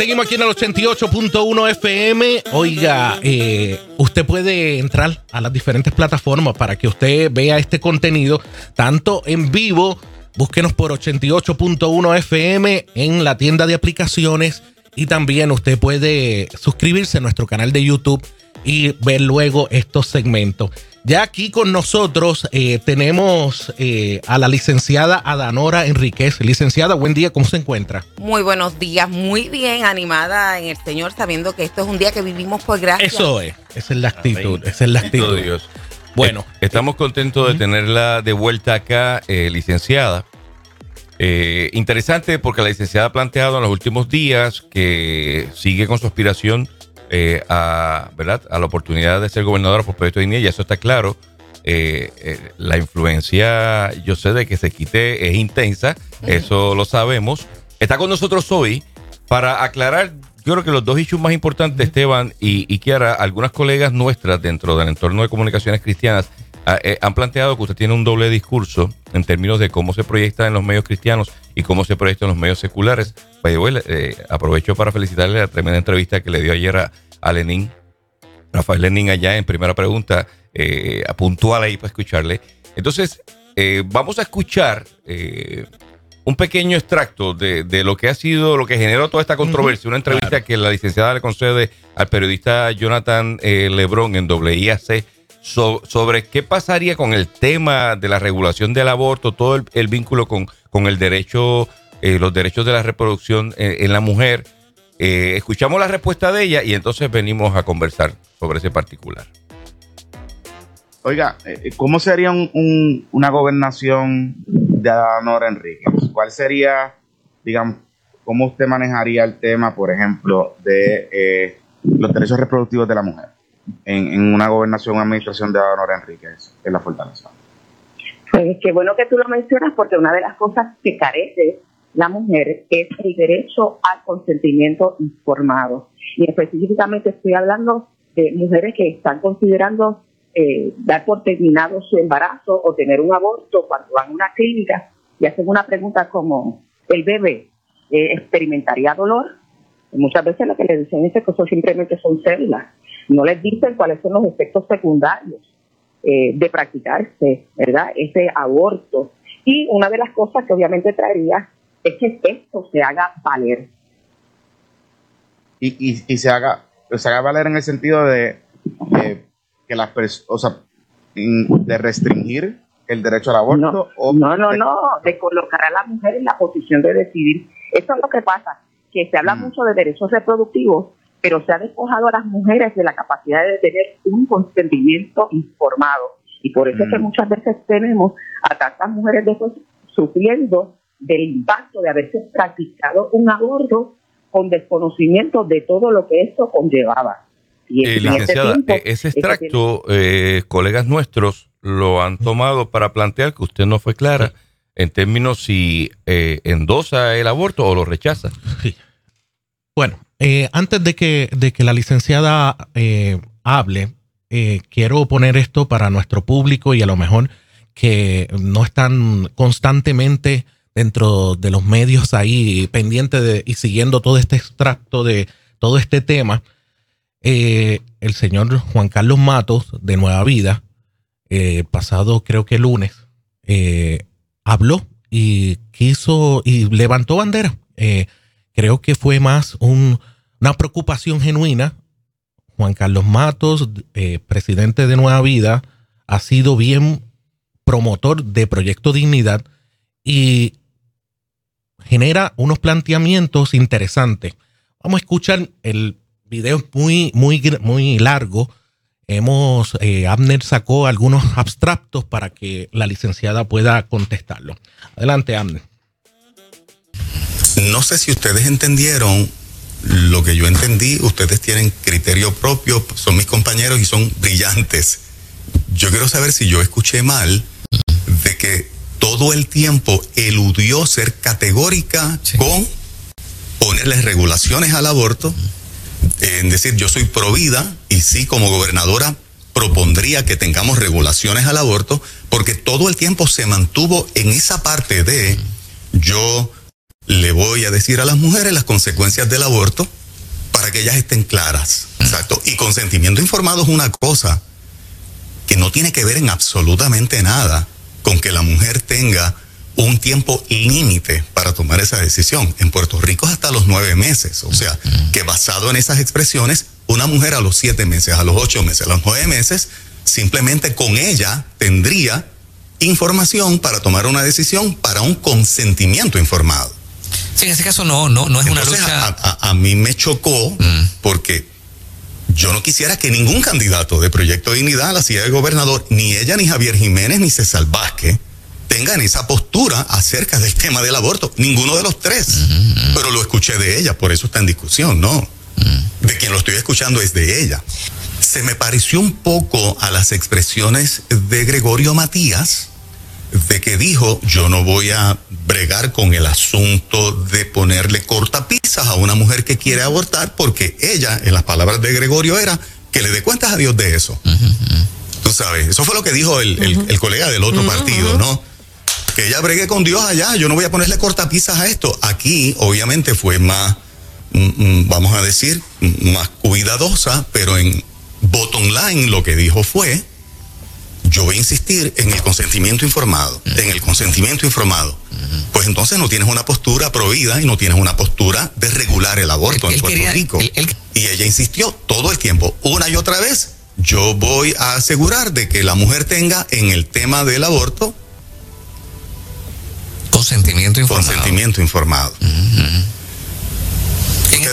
Seguimos aquí en el 88.1 FM. Oiga, eh, usted puede entrar a las diferentes plataformas para que usted vea este contenido, tanto en vivo, búsquenos por 88.1 FM en la tienda de aplicaciones y también usted puede suscribirse a nuestro canal de YouTube y ver luego estos segmentos. Ya aquí con nosotros eh, tenemos eh, a la licenciada Adanora Enríquez. Licenciada, buen día, ¿cómo se encuentra? Muy buenos días, muy bien, animada en el Señor, sabiendo que esto es un día que vivimos por gracia. Eso es, esa es la actitud, esa es la actitud. Dios. Bueno, eh, estamos contentos de tenerla de vuelta acá, licenciada. interesante porque la licenciada ha planteado en los últimos días que sigue con su aspiración eh, a, ¿verdad? a la oportunidad de ser gobernadora por Proyecto de Dignidad, y eso está claro. Eh, eh, la influencia, yo sé de que se quite, es intensa, eso lo sabemos. Está con nosotros hoy para aclarar, yo creo que los dos issues más importantes, Esteban y, y Kiara, algunas colegas nuestras dentro del entorno de comunicaciones cristianas ah, han planteado que usted tiene un doble discurso en términos de cómo se proyecta en los medios cristianos y cómo se proyecta en los medios seculares. Eh, aprovecho para felicitarle la tremenda entrevista que le dio ayer a, Lenin, Rafael Lenin allá en primera pregunta, eh, puntual ahí para escucharle. Entonces, eh, vamos a escuchar eh, un pequeño extracto de, lo que ha sido, lo que generó toda esta controversia, una entrevista que la licenciada le concede al periodista Jonathan Lebron en Sobre qué pasaría con el tema de la regulación del aborto, todo el, vínculo con, con el derecho eh, los derechos de la reproducción eh, en la mujer. Eh, escuchamos la respuesta de ella y entonces venimos a conversar sobre ese particular. Oiga, ¿cómo sería una gobernación de Adanora Enríquez? ¿Cuál sería, digamos, cómo usted manejaría el tema, por ejemplo, de los derechos reproductivos de la mujer en, una gobernación administración de Adanora Enríquez en la Fortaleza? Pues qué bueno que tú lo mencionas porque una de las cosas que carece la mujer es el derecho al consentimiento informado. Y específicamente estoy hablando de mujeres que están considerando eh, dar por terminado su embarazo o tener un aborto cuando van a una clínica y hacen una pregunta como, ¿el bebé eh, experimentaría dolor? muchas veces lo que les dicen es que eso simplemente son células. No les dicen cuáles son los efectos secundarios eh, de practicarse, ¿verdad? Ese aborto. Y una de las cosas que obviamente traería es que esto se haga valer. Y, y, se haga se haga valer en el sentido de, que las o sea, de restringir el derecho al aborto no, o no no no de colocar a la mujer en la posición de decidir eso es lo que pasa que se habla mm. mucho de derechos reproductivos pero se ha despojado a las mujeres de la capacidad de tener un consentimiento informado y por eso es que mm. muchas veces tenemos a tantas mujeres después sufriendo del impacto de haberse practicado un aborto con desconocimiento de todo lo que eso conllevaba. Y eh, licenciada, eh, ese extracto, eh, colegas nuestros lo han tomado para plantear que usted no fue clara en términos si endosa el aborto o lo rechaza. Bueno, antes de que, de que la licenciada hable, quiero poner esto para nuestro público y a lo mejor que no están constantemente dentro de los medios ahí pendiente de, y siguiendo todo este extracto de todo este tema, eh, el señor Juan Carlos Matos de Nueva Vida, eh, pasado creo que lunes, eh, habló y quiso y levantó bandera. creo que fue más una preocupación genuina. Juan Carlos Matos, presidente de Nueva Vida, ha sido bien promotor de Proyecto Dignidad y genera unos planteamientos interesantes. Vamos a escuchar el video muy, muy, muy largo. Hemos, eh, Abner sacó algunos abstractos para que la licenciada pueda contestarlo. Adelante, Abner. No sé si ustedes entendieron lo que yo entendí. Ustedes tienen criterio propio, son mis compañeros y son brillantes. Yo quiero saber si yo escuché mal de que todo el tiempo eludió ser categórica con ponerle regulaciones al aborto, en decir yo soy pro vida y sí como gobernadora propondría que tengamos regulaciones al aborto, porque todo el tiempo se mantuvo en esa parte de yo le voy a decir a las mujeres las consecuencias del aborto para que ellas estén claras. Exacto. Y consentimiento informado es una cosa que no tiene que ver en absolutamente nada con que la mujer tenga un tiempo límite para tomar esa decisión. En Puerto Rico es hasta los nueve meses. O sea, que basado en esas expresiones, una mujer a los siete meses, a los ocho meses, a los nueve meses, simplemente con ella tendría información para tomar una decisión para un consentimiento informado. Sí, en ese caso no, no, no es una lucha. A, mí me chocó mm. porque yo no quisiera que ningún candidato de Proyecto Dignidad a la silla de gobernador, ni ella, ni Javier Jiménez, ni César Vázquez, tengan esa postura acerca del tema del aborto. Ninguno de los tres. Pero lo escuché de ella, por eso está en discusión, ¿no? De quien lo estoy escuchando es de ella. Se me pareció un poco a las expresiones de Gregorio Matías, de que dijo, yo no voy a bregar con el asunto de ponerle cortapisas a una mujer que quiere abortar, porque ella, en las palabras de Gregorio, era que le dé cuentas a Dios de eso. Tú sabes, eso fue lo que dijo el, colega del otro partido, ¿no? Que ella bregue con Dios allá, yo no voy a ponerle cortapisas a esto. Aquí, obviamente, fue más, mm, mm, vamos a decir, más cuidadosa, pero en bottom line lo que dijo fue, yo voy a insistir en el consentimiento informado, en el consentimiento informado. Pues entonces no tienes una postura prohibida y no tienes una postura de regular el aborto en Puerto Rico. Y ella insistió todo el tiempo, una y otra vez, yo voy a asegurar de que la mujer tenga en el tema del aborto consentimiento informado. Consentimiento informado.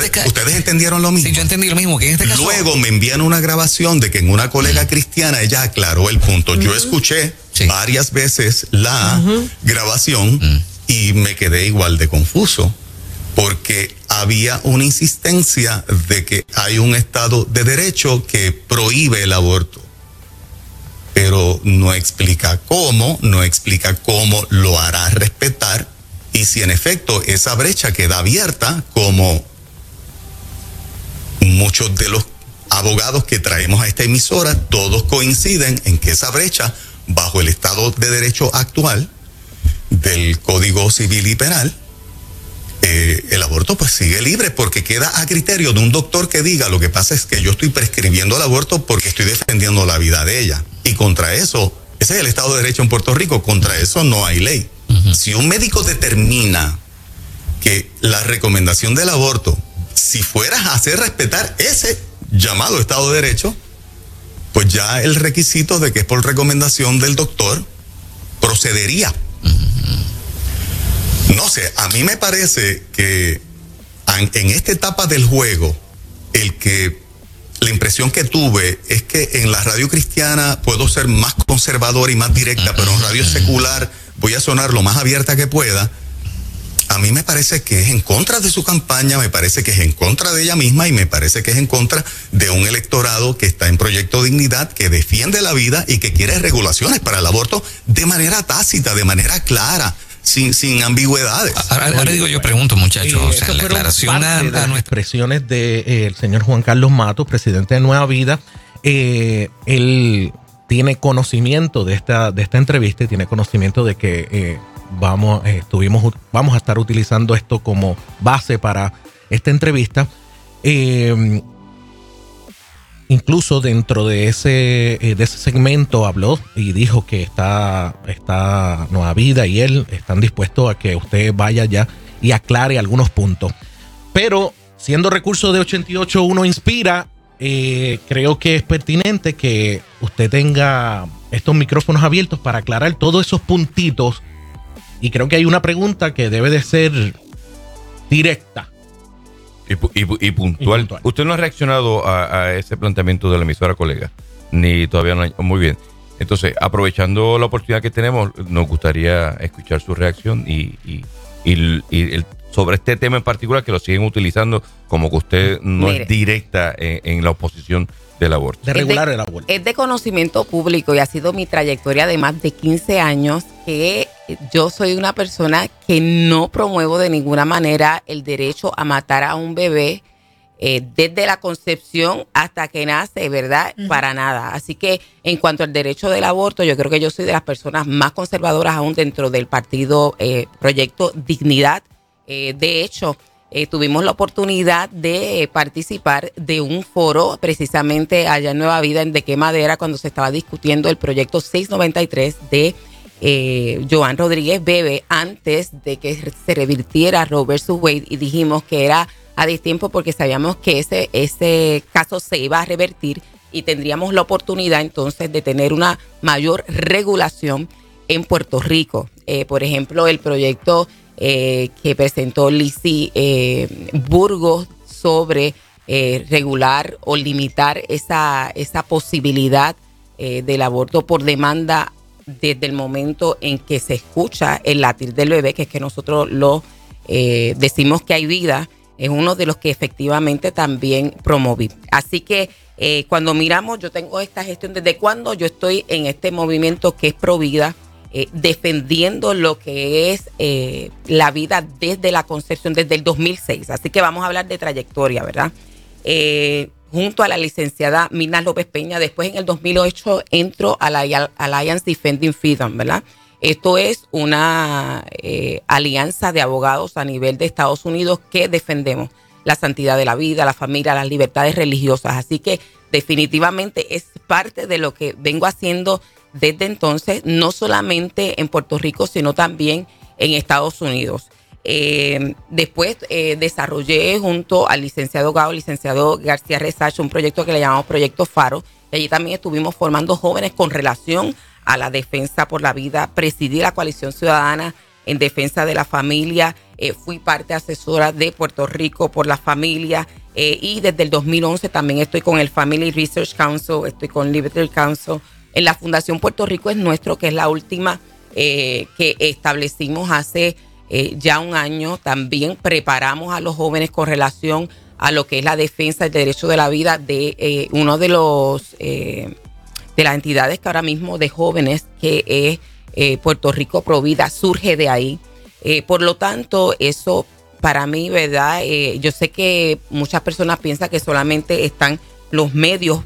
Este ustedes, entendieron lo mismo. Sí, yo entendí lo mismo. Que en este caso... Luego me envían una grabación de que en una colega mm. cristiana ella aclaró el punto. Yo escuché varias veces la grabación mm. y me quedé igual de confuso porque había una insistencia de que hay un Estado de Derecho que prohíbe el aborto, pero no explica cómo, no explica cómo lo hará respetar y si en efecto esa brecha queda abierta como muchos de los abogados que traemos a esta emisora, todos coinciden en que esa brecha, bajo el Estado de Derecho actual del Código Civil y Penal, eh, el aborto pues sigue libre porque queda a criterio de un doctor que diga lo que pasa es que yo estoy prescribiendo el aborto porque estoy defendiendo la vida de ella. Y contra eso, ese es el Estado de Derecho en Puerto Rico, contra eso no hay ley. Si un médico determina que la recomendación del aborto si fueras a hacer respetar ese llamado Estado de Derecho, pues ya el requisito de que es por recomendación del doctor procedería. No sé, a mí me parece que en esta etapa del juego, el que la impresión que tuve es que en la radio cristiana puedo ser más conservador y más directa, pero en radio secular voy a sonar lo más abierta que pueda a mí me parece que es en contra de su campaña, me parece que es en contra de ella misma y me parece que es en contra de un electorado que está en Proyecto Dignidad, que defiende la vida y que quiere regulaciones para el aborto de manera tácita, de manera clara. Sin, sin ambigüedades. Ahora, digo yo pregunto muchachos, la declaración a, de las expresiones del eh, señor Juan Carlos Matos, presidente de Nueva Vida, eh, él tiene conocimiento de esta, de esta entrevista y tiene conocimiento de que eh, vamos, eh, estuvimos, vamos a estar utilizando esto como base para esta entrevista. Em, incluso dentro de ese, eh, de ese segmento habló y dijo que está, está Nueva Vida y él están dispuestos a que usted vaya ya y aclare algunos puntos. Pero siendo recurso de 88.1 Inspira, eh, creo que es pertinente que usted tenga estos micrófonos abiertos para aclarar todos esos puntitos y creo que hay una pregunta que debe de ser directa. Y, puntual. Usted no ha reaccionado a, ese planteamiento de la emisora colega, ni todavía no. Muy bien. Entonces, aprovechando la oportunidad que tenemos, nos gustaría escuchar su reacción y, sobre este tema en particular, que lo siguen utilizando como que usted no es directa en la oposición del aborto. De regular el aborto. Es de conocimiento público y ha sido mi trayectoria de más de 15 años que yo soy una persona que no promuevo de ninguna manera el derecho a matar a un bebé eh, desde la concepción hasta que nace, ¿verdad? Para nada. Así que en cuanto al derecho del aborto, yo creo que yo soy de las personas más conservadoras aún dentro del partido eh, Proyecto Dignidad Eh, de hecho, tuvimos la oportunidad de participar de un foro precisamente allá en Nueva Vida, en De Qué Madera, cuando se estaba discutiendo el proyecto 693 de eh, Joan Rodríguez Bebe antes de que se revirtiera Roe vs. Wade y dijimos que era a tiempo porque sabíamos que ese, ese caso se iba a revertir y tendríamos la oportunidad entonces de tener una mayor regulación en Puerto Rico. Eh, por ejemplo, el proyecto eh, que presentó Lizzie eh, Burgos sobre regular o limitar esa, esa posibilidad del aborto por demanda desde el momento en que se escucha el latir del bebé, que es que nosotros lo decimos que hay vida, es uno de los que efectivamente también promoví. Así que cuando miramos, yo tengo esta gestión desde cuando yo estoy en este movimiento que es Provida, eh, defendiendo lo que es eh, la vida desde la concepción, desde el 2006. Así que vamos a hablar de trayectoria, ¿verdad? Eh, junto a la licenciada Mina López Peña, después en el 2008 entro a la Alliance Defending Freedom, ¿verdad? Esto es una alianza de abogados a nivel de Estados Unidos que defendemos la santidad de la vida, la familia, las libertades religiosas. Así que definitivamente es parte de lo que vengo haciendo desde entonces, no solamente en Puerto Rico, sino también en Estados Unidos. Eh, después eh, desarrollé junto al licenciado Gao, licenciado García Resacho, un proyecto que le llamamos Proyecto Faro. Y allí también estuvimos formando jóvenes con relación a la defensa por la vida. Presidí la coalición ciudadana en defensa de la familia. Eh, fui parte asesora de Puerto Rico por la familia. y desde el 2011 también estoy con el Family Research Council, estoy con Liberty Council en la Fundación Puerto Rico es nuestro, que es la última que establecimos hace eh, ya un año. También preparamos a los jóvenes con relación a lo que es la defensa del derecho de la vida de eh, uno de los de las entidades que ahora mismo de jóvenes que es Puerto Rico Provida surge de ahí. por lo tanto, eso para mí, ¿verdad? yo sé que muchas personas piensan que solamente están los medios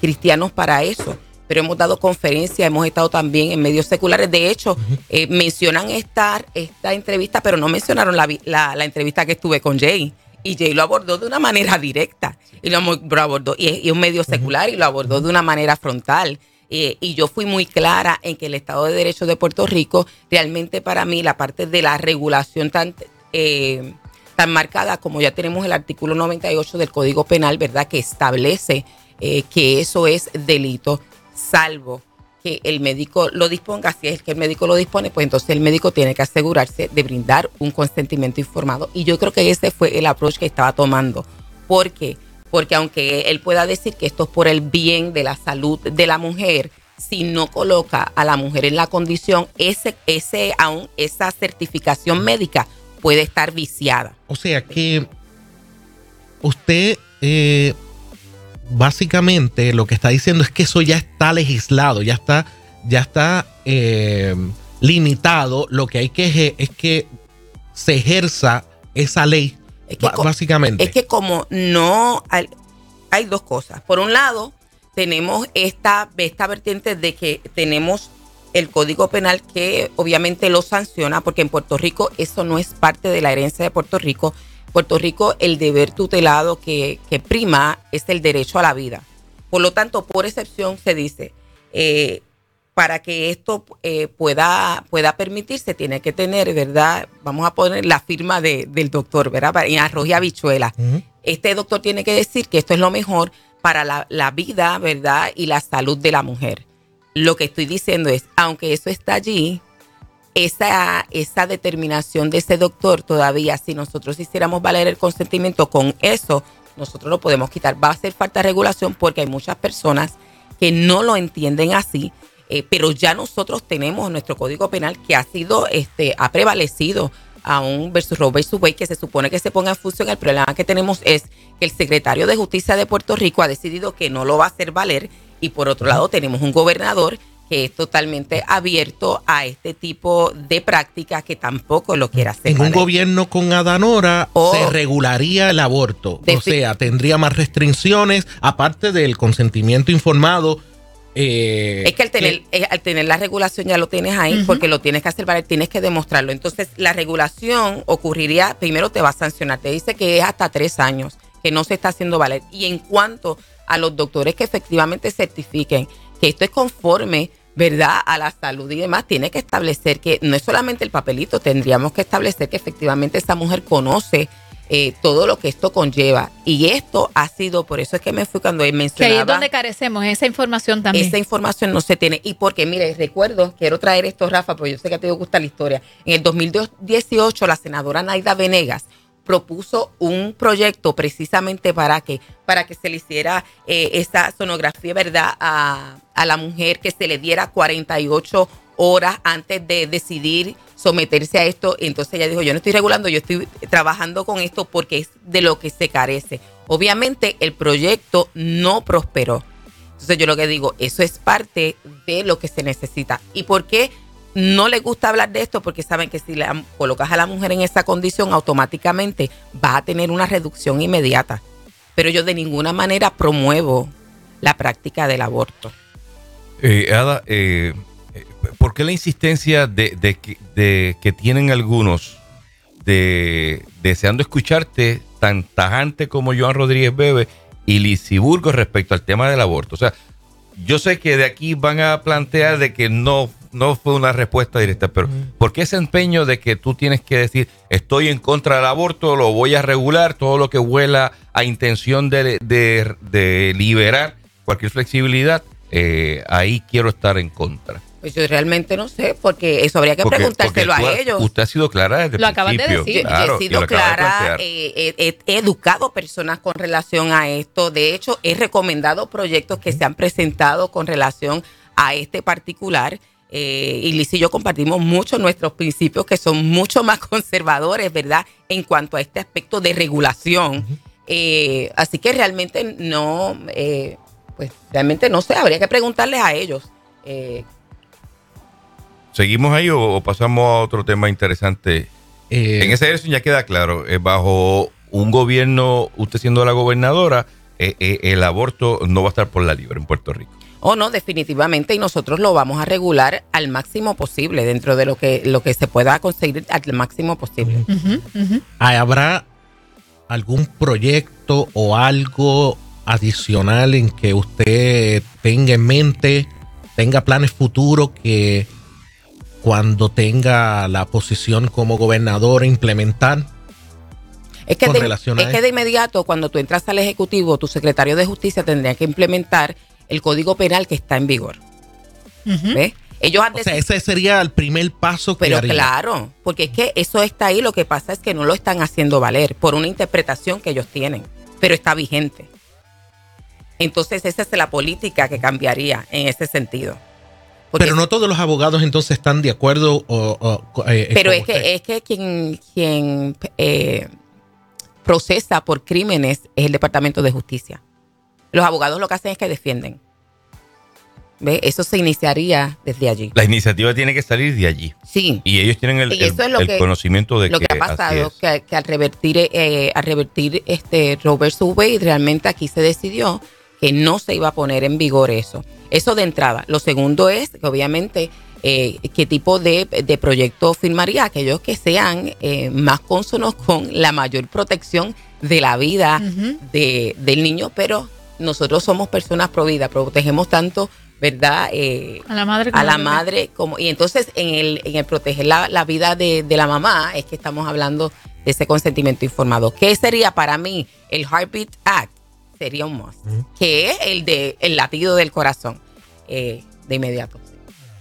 cristianos para eso pero hemos dado conferencias, hemos estado también en medios seculares. De hecho, eh, mencionan esta, esta entrevista, pero no mencionaron la, la, entrevista que estuve con Jay. Y Jay lo abordó de una manera directa. Y lo, abordó, y es, un medio secular, y lo abordó de una manera frontal. Eh, y yo fui muy clara en que el Estado de Derecho de Puerto Rico, realmente para mí, la parte de la regulación tan, eh, tan marcada como ya tenemos el artículo 98 del Código Penal, ¿verdad? Que establece que eso es delito salvo que el médico lo disponga, si es que el médico lo dispone, pues entonces el médico tiene que asegurarse de brindar un consentimiento informado. Y yo creo que ese fue el approach que estaba tomando. ¿Por qué? Porque aunque él pueda decir que esto es por el bien de la salud de la mujer, si no coloca a la mujer en la condición, ese, ese, aún esa certificación médica puede estar viciada. O sea que usted eh, básicamente lo que está diciendo es que eso ya está legislado, ya está, ya está eh, limitado. Lo que hay que es que se ejerza esa ley, básicamente. Es que como no hay, hay, dos cosas. Por un lado, tenemos esta, esta vertiente de que tenemos el Código Penal que obviamente lo sanciona, porque en Puerto Rico eso no es parte de la herencia de Puerto Rico Puerto Rico el deber tutelado que, prima es el derecho a la vida. Por lo tanto, por excepción se dice, eh, para que esto eh, pueda, pueda permitirse, tiene que tener, ¿verdad? Vamos a poner la firma del doctor, ¿verdad? En arroz y habichuela. Este doctor tiene que decir que esto es lo mejor para la, la, vida, ¿verdad? Y la salud de la mujer. Lo que estoy diciendo es, aunque eso está allí, esa, esa determinación de ese doctor todavía, si nosotros hiciéramos valer el consentimiento con eso, nosotros lo podemos quitar. Va a hacer falta regulación porque hay muchas personas que no lo entienden así, eh, pero ya nosotros tenemos nuestro código penal que ha sido, este, ha prevalecido a un versus Roe versus Wade que se supone que se ponga en función. El problema que tenemos es que el secretario de Justicia de Puerto Rico ha decidido que no lo va a hacer valer y por otro lado tenemos un gobernador que es totalmente abierto a este tipo de prácticas que tampoco lo quiere hacer. En un gobierno con Adanora se regularía el aborto, o sea, tendría más restricciones, aparte del consentimiento informado Eh, es que al tener, eh, al tener la regulación ya lo tienes ahí, porque lo tienes que hacer valer, tienes que demostrarlo. Entonces, la regulación ocurriría, primero te va a sancionar, te dice que es hasta tres años, que no se está haciendo valer. Y en cuanto a los doctores que efectivamente certifiquen que esto es conforme, ¿verdad?, a la salud y demás, tiene que establecer que no es solamente el papelito, tendríamos que establecer que efectivamente esa mujer conoce eh, todo lo que esto conlleva. Y esto ha sido, por eso es que me fui cuando él mencionaba. Que ahí es donde carecemos, esa información también. Esa información no se tiene. Y porque, mire, recuerdo, quiero traer esto, Rafa, porque yo sé que a ti te gusta la historia. En el 2018, la senadora Naida Venegas propuso un proyecto precisamente para que, para que se le hiciera eh, esa sonografía, ¿verdad?, a, a la mujer, que se le diera 48 horas antes de decidir someterse a esto. Entonces ella dijo, yo no estoy regulando, yo estoy trabajando con esto porque es de lo que se carece. Obviamente el proyecto no prosperó. Entonces yo lo que digo, eso es parte de lo que se necesita. ¿Y por qué no les gusta hablar de esto? Porque saben que si le colocas a la mujer en esa condición, automáticamente va a tener una reducción inmediata. Pero yo de ninguna manera promuevo la práctica del aborto. Eh, Ada, eh, ¿por qué la insistencia de, que, tienen algunos de deseando escucharte tan tajante como Joan Rodríguez Bebe y Lisiburgo respecto al tema del aborto? O sea, yo sé que de aquí van a plantear de que no, no fue una respuesta directa, pero ¿por qué ese empeño de que tú tienes que decir estoy en contra del aborto, lo voy a regular, todo lo que huela a intención de, de, liberar cualquier flexibilidad, eh, ahí quiero estar en contra? Pues yo realmente no sé, porque eso habría que preguntárselo a ellos. Usted ha sido clara desde el Lo acabas de decir. yo, he sido clara, eh, he, educado personas con relación a esto. De hecho, he recomendado proyectos que se han presentado con relación a este particular. Eh, y Liz y yo compartimos mucho nuestros principios que son mucho más conservadores, ¿verdad? En cuanto a este aspecto de regulación. Eh, así que realmente no, pues realmente no sé, habría que preguntarles a ellos. ¿Seguimos ahí o, pasamos a otro tema interesante? Eh, en esa dirección ya queda claro, eh, bajo un gobierno, usted siendo la gobernadora, eh, el aborto no va a estar por la libre en Puerto Rico. Oh, no, definitivamente, y nosotros lo vamos a regular al máximo posible, dentro de lo que, lo que se pueda conseguir al máximo posible. ¿Habrá algún proyecto o algo adicional en que usted tenga en mente, tenga planes futuros que cuando tenga la posición como gobernador implementar? Es que, de, es que de inmediato, cuando tú entras al Ejecutivo, tu secretario de Justicia tendría que implementar el Código Penal que está en vigor. Ellos o sea, ese sería el primer paso que Pero claro, porque es que eso está ahí, lo que pasa es que no lo están haciendo valer por una interpretación que ellos tienen, pero está vigente. Entonces esa es la política que cambiaría en ese sentido pero no todos los abogados entonces están de acuerdo. O, eh, pero es que, es que quien, quien eh, procesa por crímenes es el Departamento de Justicia. Los abogados lo que hacen es que defienden. ¿Ve? Eso se iniciaría desde allí. La iniciativa tiene que salir de allí. Sí. Y ellos tienen el, conocimiento de lo que, ha pasado, que, que, al revertir, eh, al revertir este Robert Subway, realmente aquí se decidió que no se iba a poner en vigor eso. Eso de entrada. Lo segundo es, obviamente, eh, qué tipo de, proyecto firmaría aquellos que sean eh, más consonos con la mayor protección de la vida de, del niño, pero nosotros somos personas providas, protegemos tanto, ¿verdad? Eh, a la madre como. A la madre como, y entonces en el, en el proteger la, la vida de, de, la mamá es que estamos hablando de ese consentimiento informado. ¿Qué sería para mí el Heartbeat Act? Sería un must, que es el de el latido del corazón eh, de inmediato.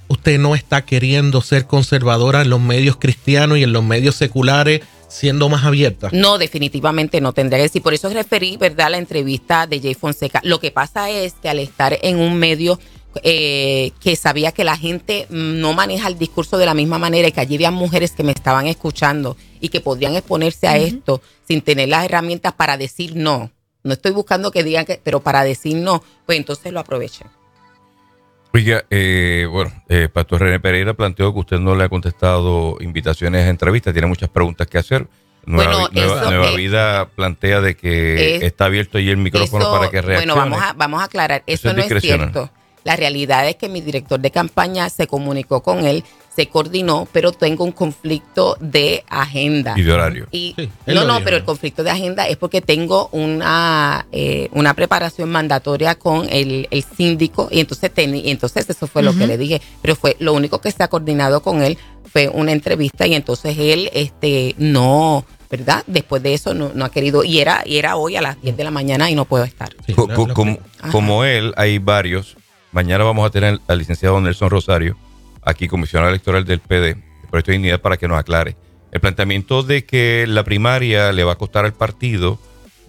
Usted no está queriendo ser conservadora en los medios cristianos y en los medios seculares siendo más abierta. No, definitivamente no tendría que decir. Por eso referí, ¿verdad?, a la entrevista de Jay Fonseca. Lo que pasa es que al estar en un medio eh, que sabía que la gente no maneja el discurso de la misma manera y que allí había mujeres que me estaban escuchando y que podrían exponerse a esto sin tener las herramientas para decir no. No estoy buscando que digan que, pero para decir no, pues entonces lo aprovechen. Oiga, eh, bueno, eh, Pastor René Pereira planteó que usted no le ha contestado invitaciones a entrevistas, tiene muchas preguntas que hacer. Nueva, Nueva, Vida plantea de que está abierto ahí el micrófono para que reaccione. Bueno, vamos a, vamos a aclarar, eso, no es cierto. La realidad es que mi director de campaña se comunicó con él, se coordinó, pero tengo un conflicto de agenda. Y de horario. Y, Sí, no, no, dijo. pero el conflicto de agenda es porque tengo una, eh, una preparación mandatoria con el, el síndico y entonces, teni- y entonces eso fue lo que le dije. Pero fue lo único que se ha coordinado con él fue una entrevista y entonces él este no, ¿verdad? Después de eso no, no ha querido y era, y era hoy a las 10 de la mañana y no puedo estar. Sí, como, Ajá. como él, hay varios. Mañana vamos a tener al licenciado Nelson Rosario, aquí comisionado electoral del PD, del Proyecto de Dignidad, para que nos aclare. El planteamiento de que la primaria le va a costar al partido,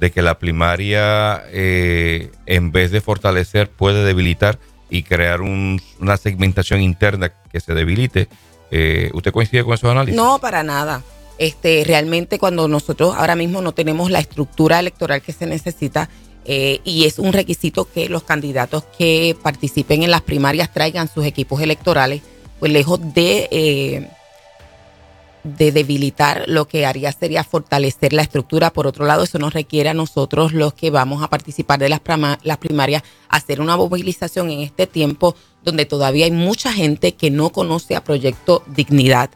de que la primaria, eh, en vez de fortalecer, puede debilitar y crear un- una segmentación interna que se debilite. Eh, ¿Usted coincide con esos análisis? No, para nada. Este, realmente cuando nosotros ahora mismo no tenemos la estructura electoral que se necesita eh, y es un requisito que los candidatos que participen en las primarias traigan sus equipos electorales, pues lejos de, eh, de debilitar, lo que haría sería fortalecer la estructura. Por otro lado, eso nos requiere a nosotros los que vamos a participar de las, las primarias hacer una movilización en este tiempo donde todavía hay mucha gente que no conoce a Proyecto Dignidad,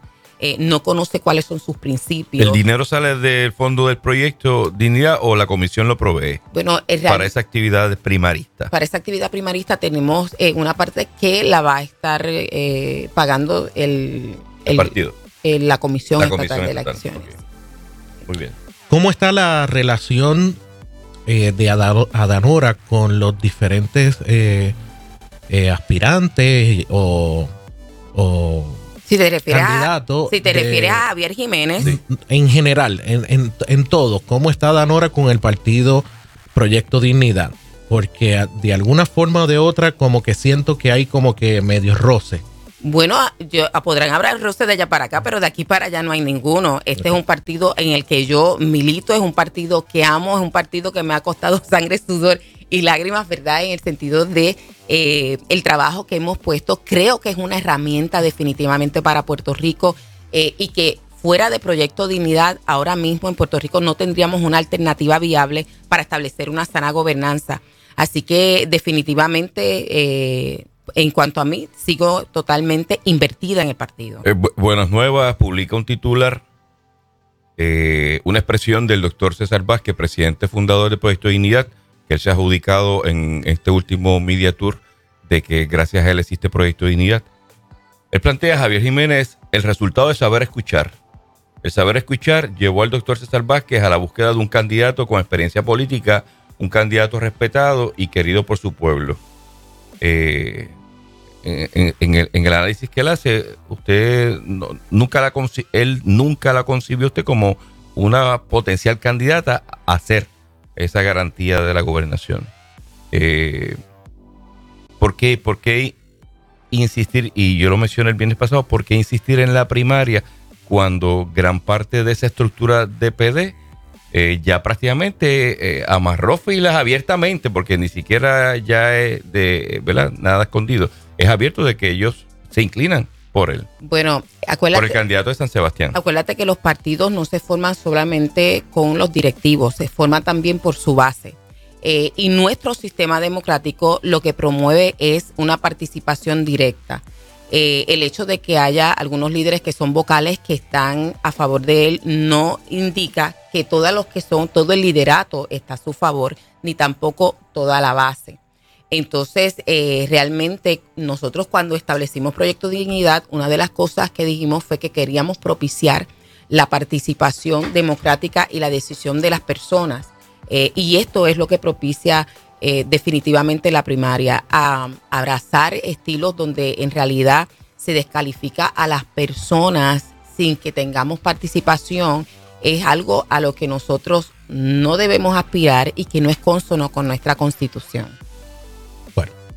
eh, no conoce cuáles son sus principios. ¿El dinero sale del fondo del proyecto Dignidad o la comisión lo provee bueno, es real- para esa actividad primarista? para esa actividad primarista tenemos eh, una parte que la va a estar eh, pagando el, El partido. eh, la Comisión La Estatal comisión de estatal, Elecciones. ok. Muy bien. ¿Cómo está la relación eh, de Ada- Adanora con los diferentes eh, eh, aspirantes o, o Si te refieres, a, si te de- refieres a Javier Jiménez, en general, en, en, en todo? ¿Cómo está Adanora con el partido Proyecto Dignidad? Porque de alguna forma o de otra como que siento que hay como que medio roce. Bueno, yo, podrán hablar roce de allá para acá, pero de aquí para allá no hay ninguno. Este es un partido en el que yo milito, es un partido que amo, es un partido que me ha costado sangre, sudor y lágrimas, ¿verdad? En el sentido de eh, el trabajo que hemos puesto. Creo que es una herramienta definitivamente para Puerto Rico eh, y que fuera de Proyecto Dignidad, ahora mismo en Puerto Rico no tendríamos una alternativa viable para establecer una sana gobernanza. Así que definitivamente, eh, en cuanto a mí, sigo totalmente invertida en el partido. Bu- Buenas Nuevas publica un titular, una expresión del doctor César Vázquez, presidente fundador del Proyecto Dignidad, que él se ha adjudicado en este último Media Tour de que gracias a él existe Proyecto Dignidad. Él plantea Javier Jiménez el resultado de saber escuchar. El saber escuchar llevó al doctor César Vázquez a la búsqueda de un candidato con experiencia política, un candidato respetado y querido por su pueblo. Eh, en, el, análisis que él hace, usted nunca la él nunca la concibió usted como una potencial candidata a ser esa garantía de la gobernación. Eh, ¿por, qué, ¿Por qué insistir, y yo lo mencioné el viernes pasado, por qué insistir en la primaria cuando gran parte de esa estructura de PD eh, ya prácticamente eh, amarró filas abiertamente, porque ni siquiera ya es de, ¿verdad? Nada escondido. Es abierto de que ellos se inclinan por él, Bueno, por el acuérdate, candidato de San Sebastián. acuérdate que los partidos no se forman solamente con los directivos, se forman también por su base. Eh, y nuestro sistema democrático lo que promueve es una participación directa. Eh, el hecho de que haya algunos líderes que son vocales que están a favor de él no indica que todos los que son, todo el liderato está a su favor, ni tampoco toda la base. Entonces, eh, realmente nosotros cuando establecimos Proyecto Dignidad, una de las cosas que dijimos fue que queríamos propiciar la participación democrática y la decisión de las personas. Eh, y esto es lo que propicia eh, definitivamente la primaria, abrazar estilos donde en realidad se descalifica a las personas sin que tengamos participación, es algo a lo que nosotros no debemos aspirar y que no es consono con nuestra constitución.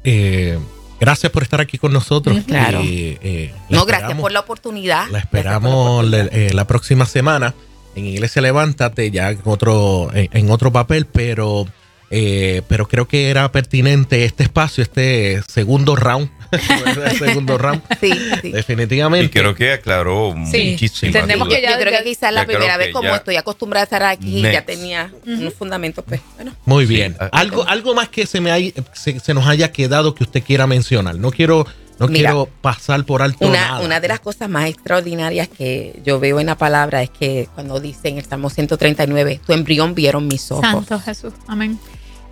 Eh, gracias por estar aquí con nosotros. Claro. Y, eh, No, gracias esperamos- por la oportunidad. La por la esperamos oportunidad. eh, la próxima semana en Iglesia Levántate, ya en otro, en, en otro papel, pero, eh, pero creo que era pertinente este espacio, este segundo round el segundo round. Sí, sí. Definitivamente. Y creo que aclaró Sí, muchísimo. entendemos que yo ya- creo ya- que quizás la ya creo primera vez, como ya- estoy acostumbrada a estar aquí, ya Next. tenía unos fundamentos, pues, bueno. Muy bien. algo, algo más que se me hay- se, se nos haya quedado que usted quiera mencionar. No quiero, no Mira, quiero pasar por alto Una, nada. una de las cosas más extraordinarias que yo veo en la palabra es que cuando dice en el Salmo 139, tu embrión vieron mis ojos. Santo Jesús. Amén.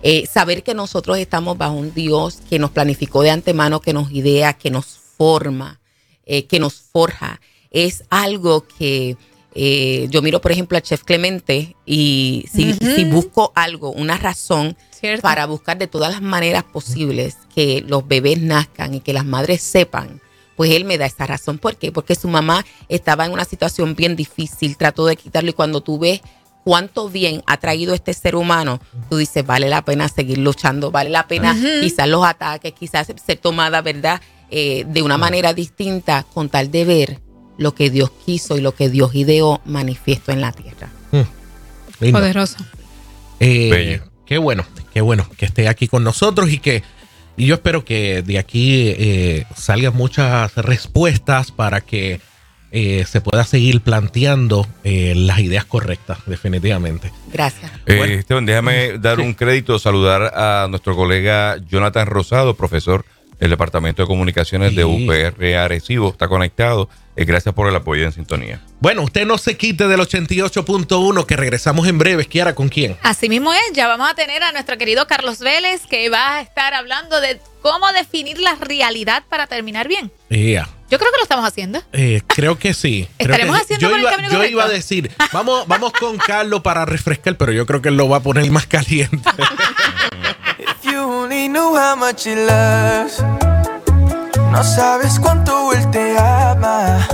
Eh, saber que nosotros estamos bajo un Dios que nos planificó de antemano, que nos idea, que nos forma, eh, que nos forja, es algo que eh, yo miro, por ejemplo, al chef Clemente y si, busco algo, una razón Cierto. para buscar de todas las maneras posibles que los bebés nazcan y que las madres sepan, pues él me da esa razón. ¿Por qué? Porque su mamá estaba en una situación bien difícil, trató de quitarlo y cuando tú ves cuánto bien ha traído este ser humano, tú dices, vale la pena seguir luchando, vale la pena quizás los ataques, quizás ser tomada, ¿verdad? Eh, de una manera distinta con tal de ver lo que Dios quiso y lo que Dios ideó manifiesto en la tierra. Lindo. Poderoso. Eh, qué bueno, qué bueno que esté aquí con nosotros y que y yo espero que de aquí eh, salgan muchas respuestas para que eh, se pueda seguir planteando eh, las ideas correctas, definitivamente. Gracias. Eh, Bueno. Esteban, déjame dar un crédito, saludar a nuestro colega Jonathan Rosado, profesor del Departamento de Comunicaciones de Sí. UPR Arecibo. Está conectado. Eh, gracias por el apoyo en sintonía. Bueno, usted no se quite del 88.1 que regresamos en breve. Kiara, ¿con quién? Así mismo es, ya vamos a tener a nuestro querido Carlos Vélez que va a estar hablando de cómo definir la realidad para terminar bien. Yeah. Yo creo que lo estamos haciendo. Eh, creo que sí. Creo ¿Estaremos que haciendo yo por el iba, camino yo correcto? iba a decir, vamos, vamos con Carlos para refrescar, pero yo creo que él lo va a poner más caliente. If you only knew how much it loves. No sabes cuánto él te ama.